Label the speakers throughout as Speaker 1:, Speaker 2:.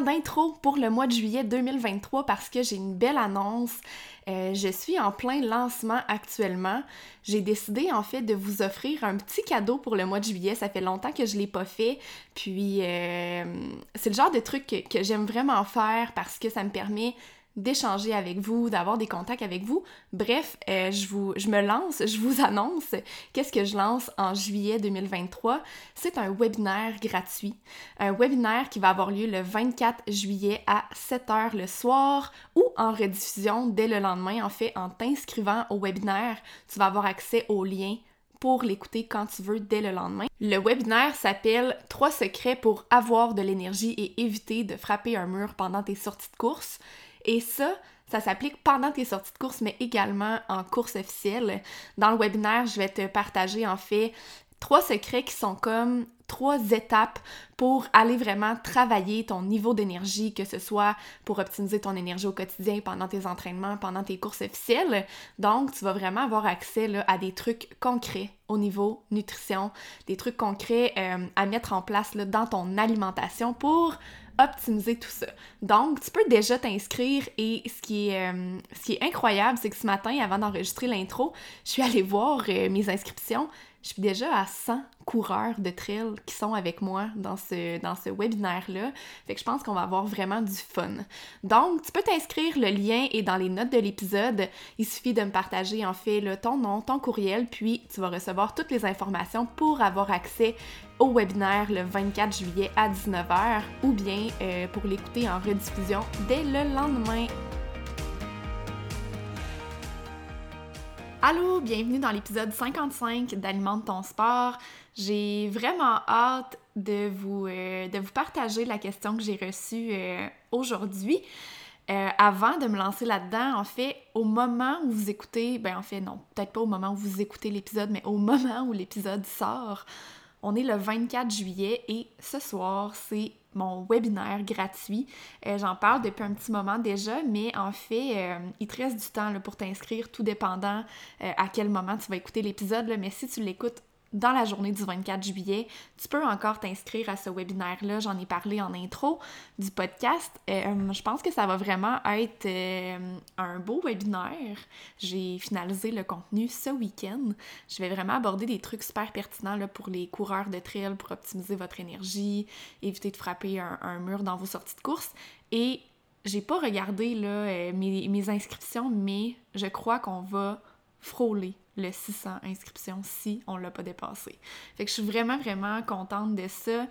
Speaker 1: D'intro pour le mois de juillet 2023 parce que j'ai une belle annonce. Euh, je suis en plein lancement actuellement. J'ai décidé en fait de vous offrir un petit cadeau pour le mois de juillet. Ça fait longtemps que je l'ai pas fait. Puis euh, c'est le genre de truc que j'aime vraiment faire parce que ça me permet d'échanger avec vous, d'avoir des contacts avec vous. Bref, euh, je, vous, je me lance, je vous annonce qu'est-ce que je lance en juillet 2023. C'est un webinaire gratuit. Un webinaire qui va avoir lieu le 24 juillet à 7h le soir ou en rediffusion dès le lendemain. En fait, en t'inscrivant au webinaire, tu vas avoir accès au lien pour l'écouter quand tu veux dès le lendemain. Le webinaire s'appelle 3 secrets pour avoir de l'énergie et éviter de frapper un mur pendant tes sorties de course. Et ça, ça s'applique pendant tes sorties de course, mais également en course officielle. Dans le webinaire, je vais te partager en fait trois secrets qui sont comme trois étapes pour aller vraiment travailler ton niveau d'énergie, que ce soit pour optimiser ton énergie au quotidien pendant tes entraînements, pendant tes courses officielles. Donc, tu vas vraiment avoir accès à des trucs concrets au niveau nutrition, des trucs concrets euh, à mettre en place dans ton alimentation pour optimiser tout ça. Donc, tu peux déjà t'inscrire et ce qui est, euh, ce qui est incroyable, c'est que ce matin, avant d'enregistrer l'intro, je suis allée voir euh, mes inscriptions. Je suis déjà à 100 coureurs de trail qui sont avec moi dans ce, dans ce webinaire-là. Fait que je pense qu'on va avoir vraiment du fun. Donc, tu peux t'inscrire, le lien est dans les notes de l'épisode. Il suffit de me partager en fait ton nom, ton courriel, puis tu vas recevoir toutes les informations pour avoir accès au webinaire le 24 juillet à 19h ou bien euh, pour l'écouter en rediffusion dès le lendemain. Allô, bienvenue dans l'épisode 55 d'Alimente ton sport. J'ai vraiment hâte de vous, euh, de vous partager la question que j'ai reçue euh, aujourd'hui. avant de me lancer là-dedans, en fait, au moment où vous écoutez, ben en fait non, peut-être pas au moment où vous écoutez l'épisode, mais au moment où l'épisode sort, on est le 24 juillet et ce soir, c'est mon webinaire gratuit. Euh, j'en parle depuis un petit moment déjà, mais en fait, euh, il te reste du temps pour t'inscrire, tout dépendant euh, à quel moment tu vas écouter l'épisode. Mais si tu l'écoutes dans la journée du 24 juillet. Tu peux encore t'inscrire à ce webinaire-là. J'en ai parlé en intro du podcast. Euh, je pense que ça va vraiment être euh, un beau webinaire. J'ai finalisé le contenu ce week-end. Je vais vraiment aborder des trucs super pertinents pour les coureurs de trail, pour optimiser votre énergie, éviter de frapper un, mur dans vos sorties de course. Et j'ai pas regardé euh, mes inscriptions, mais je crois qu'on va frôler le 600 inscriptions si on l'a pas dépassé. Fait que je suis vraiment, vraiment contente de ça.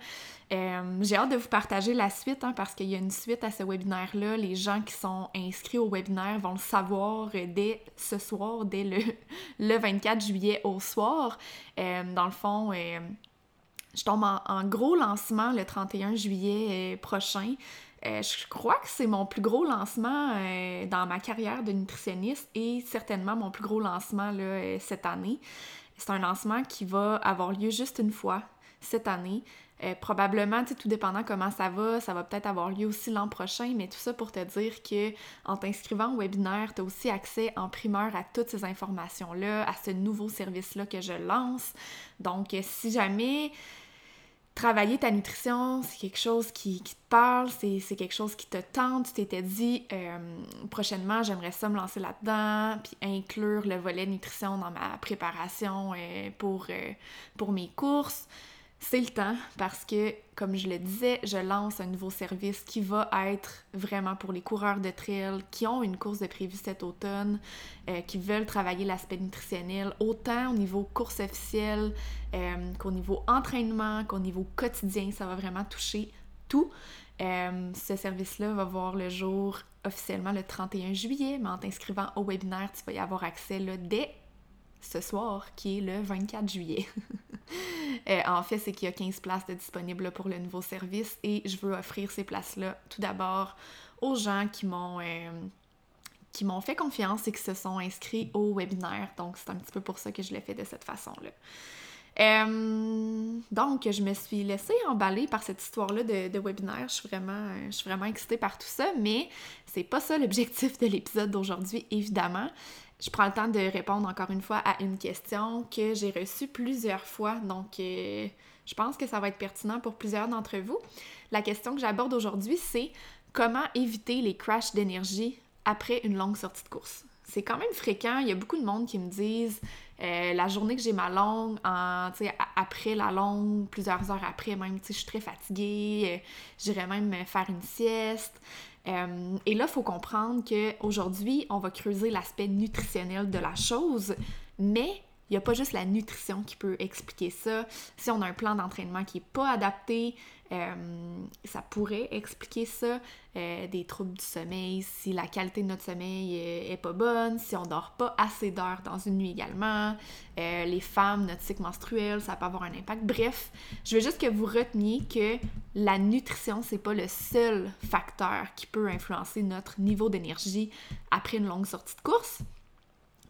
Speaker 1: Euh, j'ai hâte de vous partager la suite hein, parce qu'il y a une suite à ce webinaire-là. Les gens qui sont inscrits au webinaire vont le savoir dès ce soir, dès le, le 24 juillet au soir. Euh, dans le fond, euh, je tombe en, gros lancement le 31 juillet prochain. Euh, je crois que c'est mon plus gros lancement euh, dans ma carrière de nutritionniste et certainement mon plus gros lancement là, euh, cette année. C'est un lancement qui va avoir lieu juste une fois cette année. probablement, tout dépendant comment ça va, ça va peut-être avoir lieu aussi l'an prochain, mais tout ça pour te dire que en t'inscrivant au webinaire, tu as aussi accès en primeur à toutes ces informations-là, à ce nouveau service-là que je lance. Donc, si jamais travailler ta nutrition, c'est quelque chose qui, te parle, c'est quelque chose qui te tente. Tu t'étais dit, euh, prochainement, j'aimerais ça me lancer là-dedans, puis inclure le volet nutrition dans ma préparation euh, pour, euh, pour mes courses. C'est le temps parce que, comme je le disais, je lance un nouveau service qui va être vraiment pour les coureurs de trail qui ont une course de prévue cet automne, euh, qui veulent travailler l'aspect nutritionnel, autant au niveau course officielle euh, qu'au niveau entraînement, qu'au niveau quotidien. Ça va vraiment toucher tout. Euh, ce service-là va voir le jour officiellement le 31 juillet, mais en t'inscrivant au webinaire, tu vas y avoir accès là, dès ce soir, qui est le 24 juillet. Euh, en fait, c'est qu'il y a 15 places disponibles pour le nouveau service et je veux offrir ces places-là tout d'abord aux gens qui m'ont euh, qui m'ont fait confiance et qui se sont inscrits au webinaire. Donc, c'est un petit peu pour ça que je l'ai fait de cette façon-là. Euh, donc, je me suis laissée emballer par cette histoire-là de, webinaire. Je suis, vraiment, je suis vraiment excitée par tout ça, mais c'est pas ça l'objectif de l'épisode d'aujourd'hui, évidemment je prends le temps de répondre encore une fois à une question que j'ai reçue plusieurs fois. Donc, euh, je pense que ça va être pertinent pour plusieurs d'entre vous. La question que j'aborde aujourd'hui, c'est comment éviter les crashs d'énergie après une longue sortie de course? C'est quand même fréquent. Il y a beaucoup de monde qui me disent euh, la journée que j'ai ma longue, après la longue, plusieurs heures après, même, je suis très fatiguée, euh, j'irais même faire une sieste. Euh, et là, il faut comprendre qu'aujourd'hui, on va creuser l'aspect nutritionnel de la chose, mais il n'y a pas juste la nutrition qui peut expliquer ça. Si on a un plan d'entraînement qui n'est pas adapté, euh, ça pourrait expliquer ça. Euh, des troubles du sommeil, si la qualité de notre sommeil est, pas bonne, si on dort pas assez d'heures dans une nuit également. Euh, les femmes, notre cycle menstruel, ça peut avoir un impact. Bref, je veux juste que vous reteniez que la nutrition, c'est pas le seul facteur qui peut influencer notre niveau d'énergie après une longue sortie de course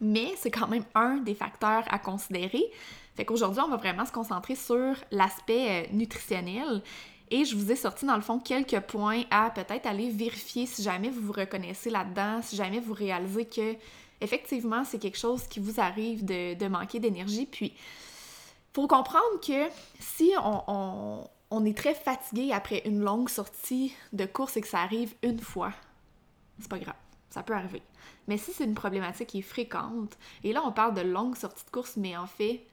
Speaker 1: mais c'est quand même un des facteurs à considérer. Fait qu'aujourd'hui, on va vraiment se concentrer sur l'aspect euh, nutritionnel et je vous ai sorti dans le fond quelques points à peut-être aller vérifier si jamais vous vous reconnaissez là-dedans, si jamais vous réalisez que effectivement c'est quelque chose qui vous arrive de, manquer d'énergie. Puis, faut comprendre que si on, on est très fatigué après une longue sortie de course et que ça arrive une fois, c'est pas grave. Ça peut arriver. Mais si c'est une problématique qui est fréquente, et là on parle de longues sorties de course, mais en fait,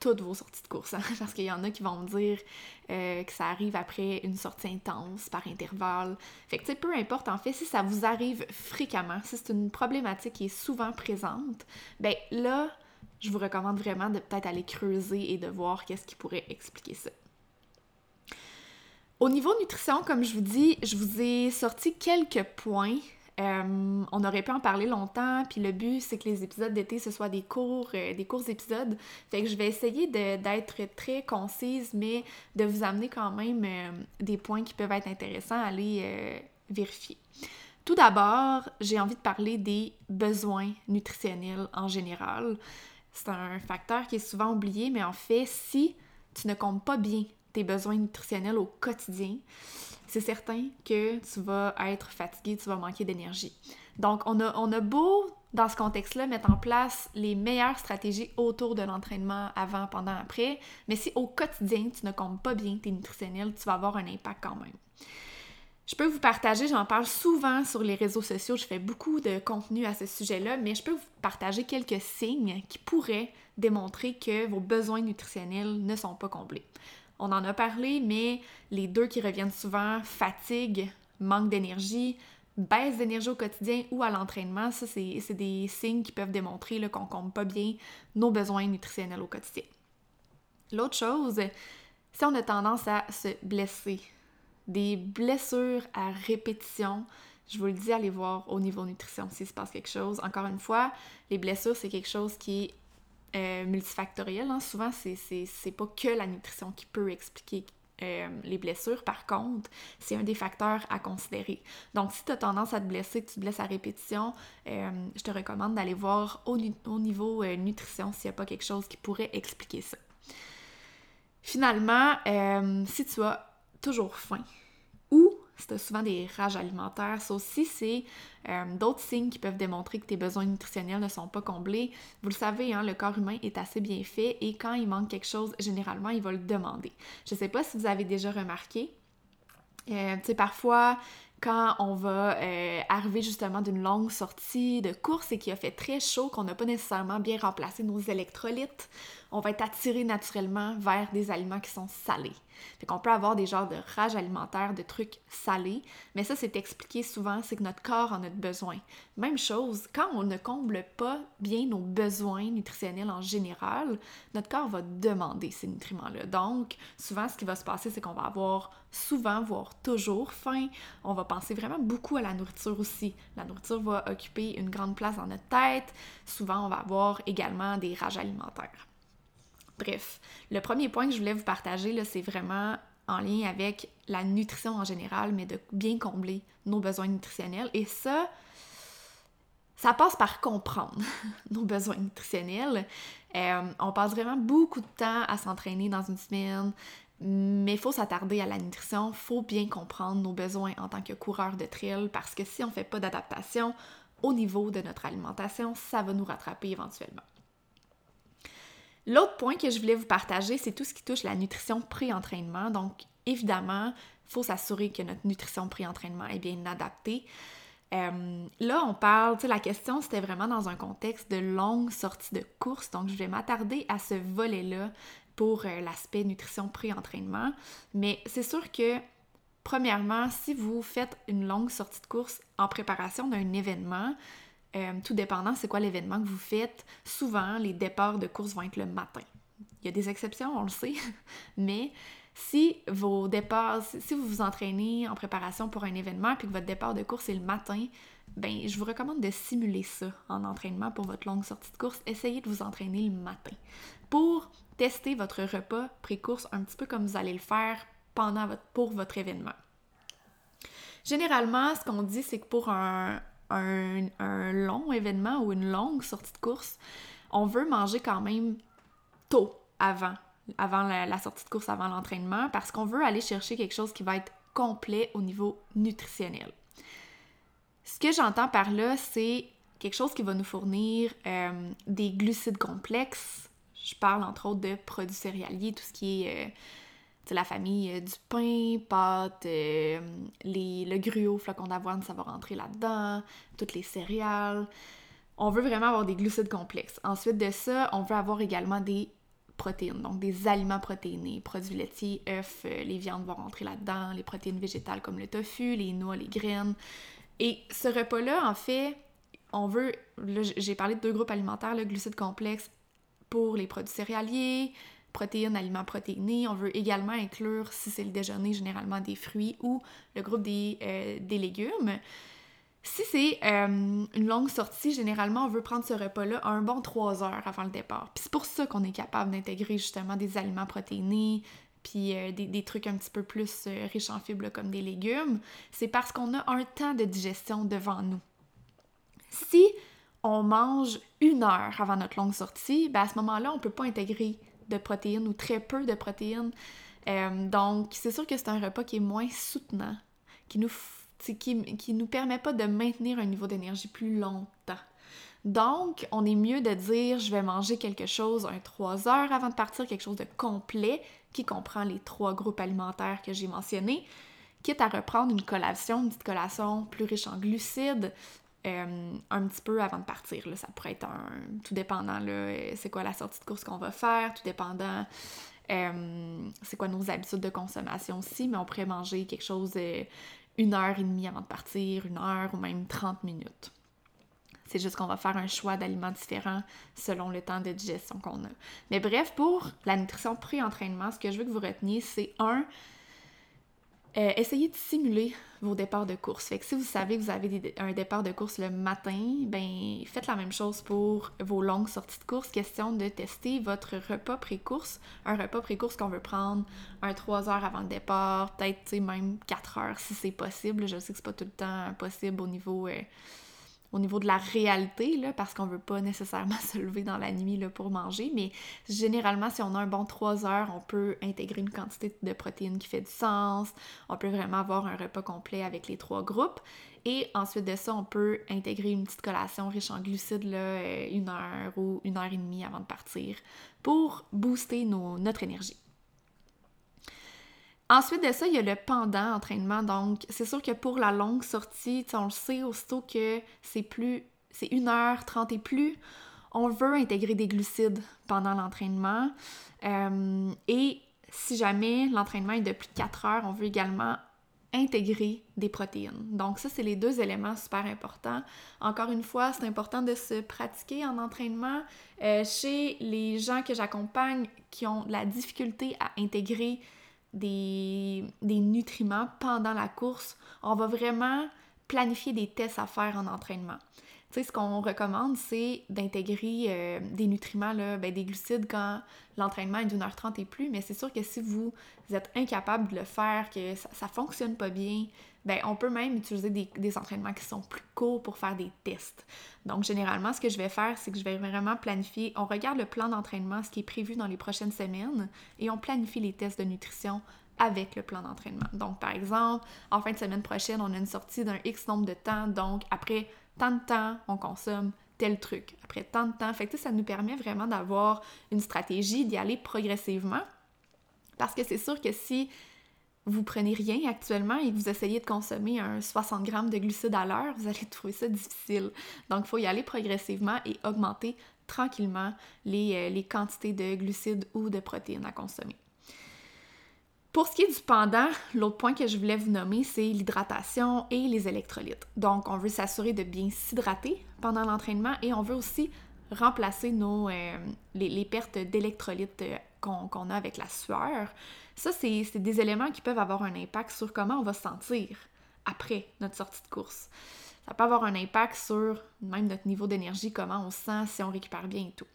Speaker 1: toutes vos sorties de course, hein, parce qu'il y en a qui vont me dire euh, que ça arrive après une sortie intense, par intervalle. Fait que, tu sais, peu importe, en fait, si ça vous arrive fréquemment, si c'est une problématique qui est souvent présente, ben là, je vous recommande vraiment de peut-être aller creuser et de voir qu'est-ce qui pourrait expliquer ça. Au niveau nutrition, comme je vous dis, je vous ai sorti quelques points euh, on aurait pu en parler longtemps, puis le but, c'est que les épisodes d'été, ce soit des courts, euh, des courts épisodes. Fait que je vais essayer d'être très concise, mais de vous amener quand même euh, des points qui peuvent être intéressants à aller vérifier. Tout d'abord, j'ai envie de parler des besoins nutritionnels en général. C'est un facteur qui est souvent oublié, mais en fait, si tu ne comptes pas bien tes besoins nutritionnels au quotidien, c'est certain que tu vas être fatigué, tu vas manquer d'énergie. Donc, on a, on a beau, dans ce contexte-là, mettre en place les meilleures stratégies autour de l'entraînement avant, pendant, après, mais si au quotidien, tu ne comptes pas bien tes nutritionnels, tu vas avoir un impact quand même. Je peux vous partager, j'en parle souvent sur les réseaux sociaux, je fais beaucoup de contenu à ce sujet-là, mais je peux vous partager quelques signes qui pourraient démontrer que vos besoins nutritionnels ne sont pas comblés. On en a parlé, mais les deux qui reviennent souvent, fatigue, manque d'énergie, baisse d'énergie au quotidien ou à l'entraînement, ça, c'est des signes qui peuvent démontrer qu'on ne compte pas bien nos besoins nutritionnels au quotidien. L'autre chose, si on a tendance à se blesser, des blessures à répétition, je vous le dis, allez voir au niveau nutrition s'il se passe quelque chose. Encore une fois, les blessures, c'est quelque chose qui euh, multifactoriel. Hein. Souvent, c'est pas que la nutrition qui peut expliquer euh, les blessures. Par contre, c'est un des facteurs à considérer. Donc, si tu as tendance à te blesser, que tu te blesses à répétition, euh, je te recommande d'aller voir au, au niveau nutrition s'il n'y a pas quelque chose qui pourrait expliquer ça. Finalement, si tu as toujours faim c'est souvent des rages alimentaires. Ça aussi, c'est euh, d'autres signes qui peuvent démontrer que tes besoins nutritionnels ne sont pas comblés. Vous le savez, hein, le corps humain est assez bien fait et quand il manque quelque chose, généralement, il va le demander. Je ne sais pas si vous avez déjà remarqué, euh, tu sais, parfois, quand on va euh, arriver justement d'une longue sortie de course et qu'il a fait très chaud, qu'on n'a pas nécessairement bien remplacé nos électrolytes, on va être attiré naturellement vers des aliments qui sont salés. Fait qu'on peut avoir des genres de rage alimentaire, de trucs salés, mais ça c'est expliqué souvent, c'est que notre corps en a besoin. Même chose, quand on ne comble pas bien nos besoins nutritionnels en général, notre corps va demander ces nutriments-là. Donc, souvent ce qui va se passer, c'est qu'on va avoir souvent, voire toujours faim. On va penser vraiment beaucoup à la nourriture aussi. La nourriture va occuper une grande place dans notre tête. Souvent, on va avoir également des rages alimentaires. Bref, le premier point que je voulais vous partager, c'est vraiment en lien avec la nutrition en général, mais de bien combler nos besoins nutritionnels. Et ça, ça passe par comprendre nos besoins nutritionnels. Euh, on passe vraiment beaucoup de temps à s'entraîner dans une semaine, mais il faut s'attarder à la nutrition, faut bien comprendre nos besoins en tant que coureur de trail parce que si on ne fait pas d'adaptation au niveau de notre alimentation, ça va nous rattraper éventuellement. L'autre point que je voulais vous partager, c'est tout ce qui touche la nutrition pré-entraînement. Donc, évidemment, il faut s'assurer que notre nutrition pré-entraînement est bien adaptée. Euh, là, on parle, tu sais, la question, c'était vraiment dans un contexte de longue sortie de course. Donc, je vais m'attarder à ce volet-là pour euh, l'aspect nutrition pré-entraînement. Mais c'est sûr que, premièrement, si vous faites une longue sortie de course en préparation d'un événement, euh, tout dépendant c'est quoi l'événement que vous faites, souvent les départs de course vont être le matin. Il y a des exceptions, on le sait, mais si vos départs, si vous vous entraînez en préparation pour un événement puis que votre départ de course est le matin, ben je vous recommande de simuler ça en entraînement pour votre longue sortie de course. Essayez de vous entraîner le matin pour tester votre repas pré-course un petit peu comme vous allez le faire pendant pour votre événement. Généralement, ce qu'on dit, c'est que pour un, un, long événement ou une longue sortie de course, on veut manger quand même tôt avant, avant la, sortie de course, avant l'entraînement, parce qu'on veut aller chercher quelque chose qui va être complet au niveau nutritionnel. Ce que j'entends par là, c'est quelque chose qui va nous fournir euh, des glucides complexes. Je parle entre autres de produits céréaliers, tout ce qui est euh, la famille euh, du pain, pâte, euh, le gruau, flocon d'avoine, ça va rentrer là-dedans, toutes les céréales. On veut vraiment avoir des glucides complexes. Ensuite de ça, on veut avoir également des protéines, donc des aliments protéinés, produits laitiers, œufs, euh, les viandes vont rentrer là-dedans, les protéines végétales comme le tofu, les noix, les graines. Et ce repas-là, en fait, on veut, j'ai parlé de deux groupes alimentaires, le glucides complexes pour les produits céréaliers, protéines, aliments protéinés. On veut également inclure, si c'est le déjeuner, généralement des fruits ou le groupe des, euh, des légumes. Si c'est euh, une longue sortie, généralement, on veut prendre ce repas-là un bon 3 heures avant le départ. Puis c'est pour ça qu'on est capable d'intégrer justement des aliments protéinés, puis euh, des, des, trucs un petit peu plus riches en fibres comme des légumes. C'est parce qu'on a un temps de digestion devant nous. Si on mange une heure avant notre longue sortie, ben à ce moment-là, on ne peut pas intégrer de protéines ou très peu de protéines. Euh, donc, c'est sûr que c'est un repas qui est moins soutenant, qui nous, qui, qui nous permet pas de maintenir un niveau d'énergie plus longtemps. Donc, on est mieux de dire je vais manger quelque chose un 3 heures avant de partir, quelque chose de complet qui comprend les trois groupes alimentaires que j'ai mentionnés, quitte à reprendre une collation, une petite collation plus riche en glucides, euh, un petit peu avant de partir. Là. Ça pourrait être un. Tout dépendant, euh, c'est quoi la sortie de course qu'on va faire, tout dépendant. Euh, c'est quoi nos habitudes de consommation aussi, mais on pourrait manger quelque chose une heure et demie avant de partir, une heure ou même 30 minutes. C'est juste qu'on va faire un choix d'aliments différents selon le temps de digestion qu'on a. Mais bref, pour la nutrition pré-entraînement, ce que je veux que vous reteniez, c'est un, euh, essayez de simuler vos départs de course. Fait si vous savez que vous avez un départ de course le matin, ben faites la même chose pour vos longues sorties de course. Question de tester votre repas pré-course. Un repas pré-course qu'on veut prendre un 3 heures avant le départ, peut-être même 4 heures si c'est possible. Je sais que c'est pas tout le temps possible au niveau euh, au niveau de la réalité, parce qu'on veut pas nécessairement se lever dans la nuit pour manger, mais généralement, si on a un bon 3 heures, on peut intégrer une quantité de protéines qui fait du sens, on peut vraiment avoir un repas complet avec les trois groupes, et ensuite de ça, on peut intégrer une petite collation riche en glucides, là, euh, une heure ou une heure et demie avant de partir, pour booster notre énergie. Ensuite de ça, il y a le pendant entraînement. Donc, c'est sûr que pour la longue sortie, on le sait aussitôt que c'est plus, c'est 1h30 et plus, on veut intégrer des glucides pendant l'entraînement. Euh, et si jamais l'entraînement est de plus de 4 heures, on veut également intégrer des protéines. Donc ça, c'est les deux éléments super importants. Encore une fois, c'est important de se pratiquer en entraînement. Euh, chez les gens que j'accompagne qui ont la difficulté à intégrer des, nutriments pendant la course, on va vraiment planifier des tests à faire en entraînement. Tu sais, ce qu'on recommande, c'est d'intégrer euh, des nutriments, ben, des glucides quand l'entraînement est d'une heure trente et plus, mais c'est sûr que si vous êtes incapable de le faire, que ça, ça fonctionne pas bien, ben, on peut même utiliser des, entraînements qui sont plus courts pour faire des tests. Donc, généralement, ce que je vais faire, c'est que je vais vraiment planifier, on regarde le plan d'entraînement, ce qui est prévu dans les prochaines semaines, et on planifie les tests de nutrition avec le plan d'entraînement. Donc, par exemple, en fin de semaine prochaine, on a une sortie d'un X nombre de temps, donc après tant de temps, on consomme tel truc. Après tant de temps, fait ça nous permet vraiment d'avoir une stratégie, d'y aller progressivement. Parce que c'est sûr que si vous prenez rien actuellement et que vous essayez de consommer un 60 grammes de glucides à l'heure, vous allez trouver ça difficile. Donc, il faut y aller progressivement et augmenter tranquillement euh, les quantités de glucides ou de protéines à consommer. Pour ce qui est du pendant, l'autre point que je voulais vous nommer, c'est l'hydratation et les électrolytes. Donc, on veut s'assurer de bien s'hydrater pendant l'entraînement et on veut aussi remplacer euh, les, pertes d'électrolytes euh, qu'on a avec la sueur. Ça, c'est des éléments qui peuvent avoir un impact sur comment on va se sentir après notre sortie de course. Ça peut avoir un impact sur même notre niveau d'énergie, comment on se sent, si on récupère bien et tout.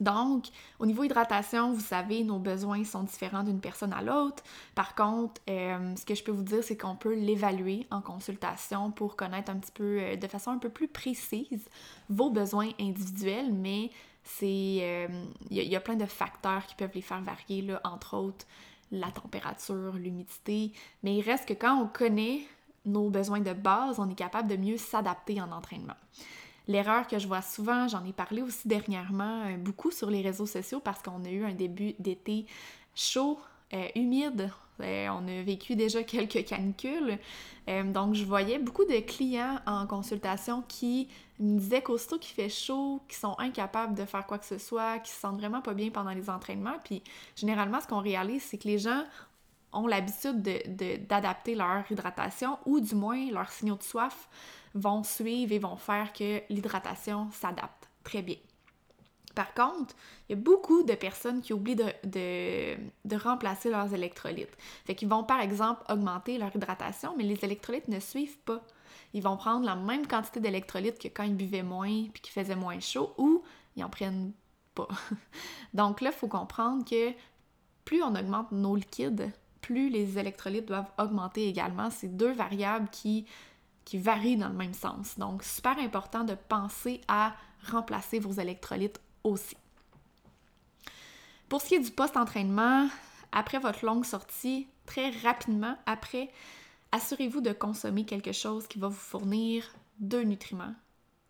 Speaker 1: Donc, au niveau hydratation, vous savez, nos besoins sont différents d'une personne à l'autre. Par contre, euh, ce que je peux vous dire, c'est qu'on peut l'évaluer en consultation pour connaître un petit peu, euh, de façon un peu plus précise, vos besoins individuels, mais c'est, il euh, y, a plein de facteurs qui peuvent les faire varier, entre autres la température, l'humidité, mais il reste que quand on connaît nos besoins de base, on est capable de mieux s'adapter en entraînement. L'erreur que je vois souvent, j'en ai parlé aussi dernièrement euh, beaucoup sur les réseaux sociaux parce qu'on a eu un début d'été chaud, euh, humide. Euh, on a vécu déjà quelques canicules. donc, je voyais beaucoup de clients en consultation qui me disaient qu'aussitôt qu'il fait chaud, qu'ils sont incapables de faire quoi que ce soit, qu'ils se sentent vraiment pas bien pendant les entraînements. Puis, généralement, ce qu'on réalise, c'est que les gens ont l'habitude d'adapter de, leur hydratation ou du moins leurs signaux de soif vont suivre et vont faire que l'hydratation s'adapte très bien. Par contre, il y a beaucoup de personnes qui oublient de, remplacer leurs électrolytes. Fait qu'ils vont par exemple augmenter leur hydratation, mais les électrolytes ne suivent pas. Ils vont prendre la même quantité d'électrolytes que quand ils buvaient moins puis qu'ils faisaient moins chaud ou ils en prennent pas. Donc là, il faut comprendre que plus on augmente nos liquides, plus les électrolytes doivent augmenter également. C'est deux variables qui qui varient dans le même sens. Donc, super important de penser à remplacer vos électrolytes aussi. Pour ce qui est du post-entraînement, après votre longue sortie, très rapidement après, assurez-vous de consommer quelque chose qui va vous fournir deux nutriments,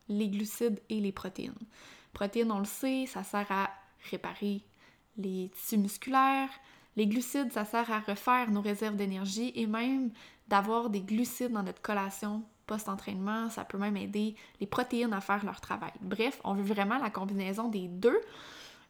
Speaker 1: les glucides et les protéines. Protéines, on le sait, ça sert à réparer les tissus musculaires. Les glucides, ça sert à refaire nos réserves d'énergie et même d'avoir des glucides dans notre collation post-entraînement, ça peut même aider les protéines à faire leur travail. Bref, on veut vraiment la combinaison des deux.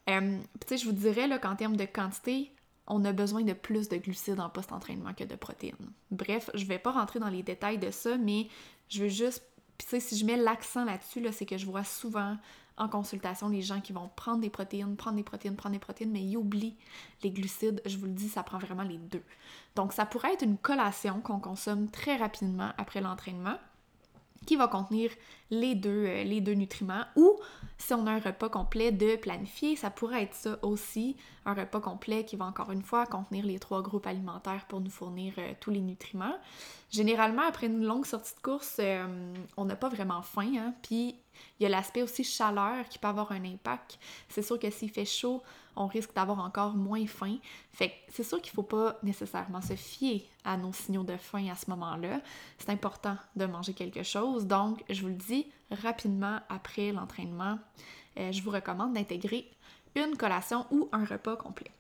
Speaker 1: Euh, je vous dirais qu'en termes de quantité, on a besoin de plus de glucides en post-entraînement que de protéines. Bref, je vais pas rentrer dans les détails de ça, mais je veux juste puis si je mets l'accent là-dessus, là, c'est que je vois souvent en consultation les gens qui vont prendre des protéines, prendre des protéines, prendre des protéines, mais ils oublient les glucides. Je vous le dis, ça prend vraiment les deux. Donc, ça pourrait être une collation qu'on consomme très rapidement après l'entraînement qui va contenir les deux, euh, nutriments. Ou si on a un repas complet de planifier, ça pourrait être ça aussi, un repas complet qui va encore une fois contenir les trois groupes alimentaires pour nous fournir euh, tous les nutriments. Généralement, après une longue sortie de course, euh, on n'a pas vraiment faim, hein? puis il y a l'aspect aussi chaleur qui peut avoir un impact. C'est sûr que s'il fait chaud, on risque d'avoir encore moins faim. Fait c'est sûr qu'il ne faut pas nécessairement se fier à nos signaux de faim à ce moment-là. C'est important de manger quelque chose. Donc, je vous le dis, rapidement après l'entraînement, euh, je vous recommande d'intégrer une collation ou un repas complet.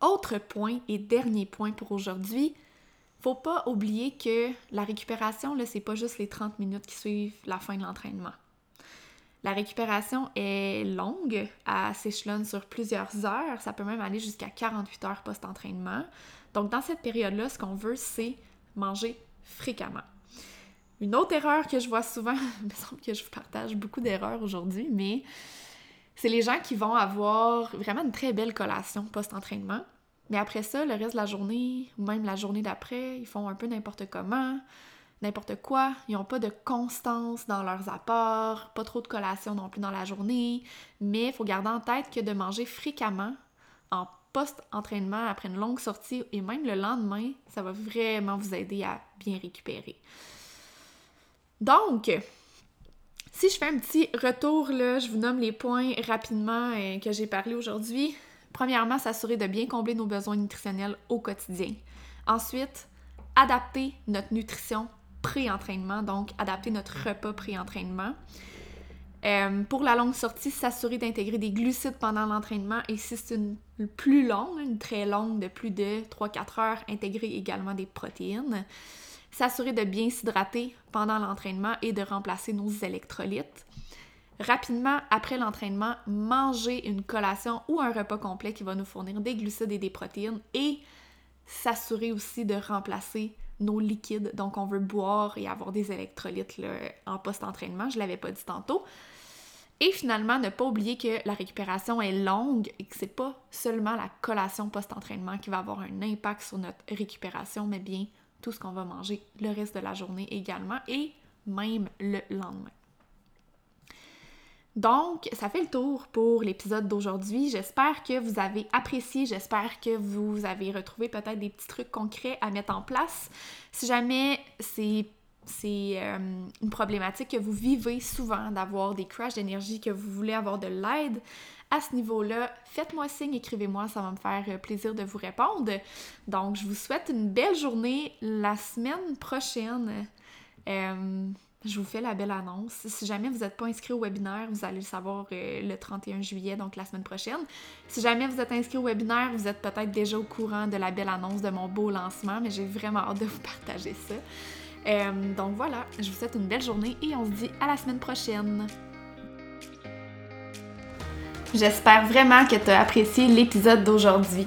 Speaker 1: Autre point et dernier point pour aujourd'hui, faut pas oublier que la récupération, là, c'est pas juste les 30 minutes qui suivent la fin de l'entraînement. La récupération est longue, elle s'échelonne sur plusieurs heures, ça peut même aller jusqu'à 48 heures post-entraînement. Donc dans cette période-là, ce qu'on veut, c'est manger fréquemment. Une autre erreur que je vois souvent, il me semble que je vous partage beaucoup d'erreurs aujourd'hui, mais c'est les gens qui vont avoir vraiment une très belle collation post-entraînement. Mais après ça, le reste de la journée, ou même la journée d'après, ils font un peu n'importe comment, n'importe quoi. Ils n'ont pas de constance dans leurs apports, pas trop de collation non plus dans la journée. Mais il faut garder en tête que de manger fréquemment en post-entraînement, après une longue sortie et même le lendemain, ça va vraiment vous aider à bien récupérer. Donc, si je fais un petit retour, là, je vous nomme les points rapidement euh, que j'ai parlé aujourd'hui. Premièrement, s'assurer de bien combler nos besoins nutritionnels au quotidien. Ensuite, adapter notre nutrition pré-entraînement, donc adapter notre repas pré-entraînement. Euh, pour la longue sortie, s'assurer d'intégrer des glucides pendant l'entraînement et si c'est une plus longue, une très longue de plus de 3-4 heures, intégrer également des protéines. S'assurer de bien s'hydrater pendant l'entraînement et de remplacer nos électrolytes. Rapidement, après l'entraînement, manger une collation ou un repas complet qui va nous fournir des glucides et des protéines et s'assurer aussi de remplacer nos liquides. Donc, on veut boire et avoir des électrolytes en post-entraînement. Je ne l'avais pas dit tantôt. Et finalement, ne pas oublier que la récupération est longue et que c'est pas seulement la collation post-entraînement qui va avoir un impact sur notre récupération, mais bien tout ce qu'on va manger le reste de la journée également et même le lendemain. Donc, ça fait le tour pour l'épisode d'aujourd'hui. J'espère que vous avez apprécié, j'espère que vous avez retrouvé peut-être des petits trucs concrets à mettre en place. Si jamais c'est c'est euh, une problématique que vous vivez souvent d'avoir des crashs d'énergie, que vous voulez avoir de l'aide à ce niveau-là, faites-moi signe, écrivez-moi, ça va me faire euh, plaisir de vous répondre. Donc, je vous souhaite une belle journée la semaine prochaine. Euh, je vous fais la belle annonce. Si jamais vous n'êtes pas inscrit au webinaire, vous allez le savoir euh, le 31 juillet, donc la semaine prochaine. Si jamais vous êtes inscrit au webinaire, vous êtes peut-être déjà au courant de la belle annonce de mon beau lancement, mais j'ai vraiment hâte de vous partager ça. Euh, donc voilà, je vous souhaite une belle journée et on se dit à la semaine prochaine. J'espère vraiment que tu as apprécié l'épisode d'aujourd'hui.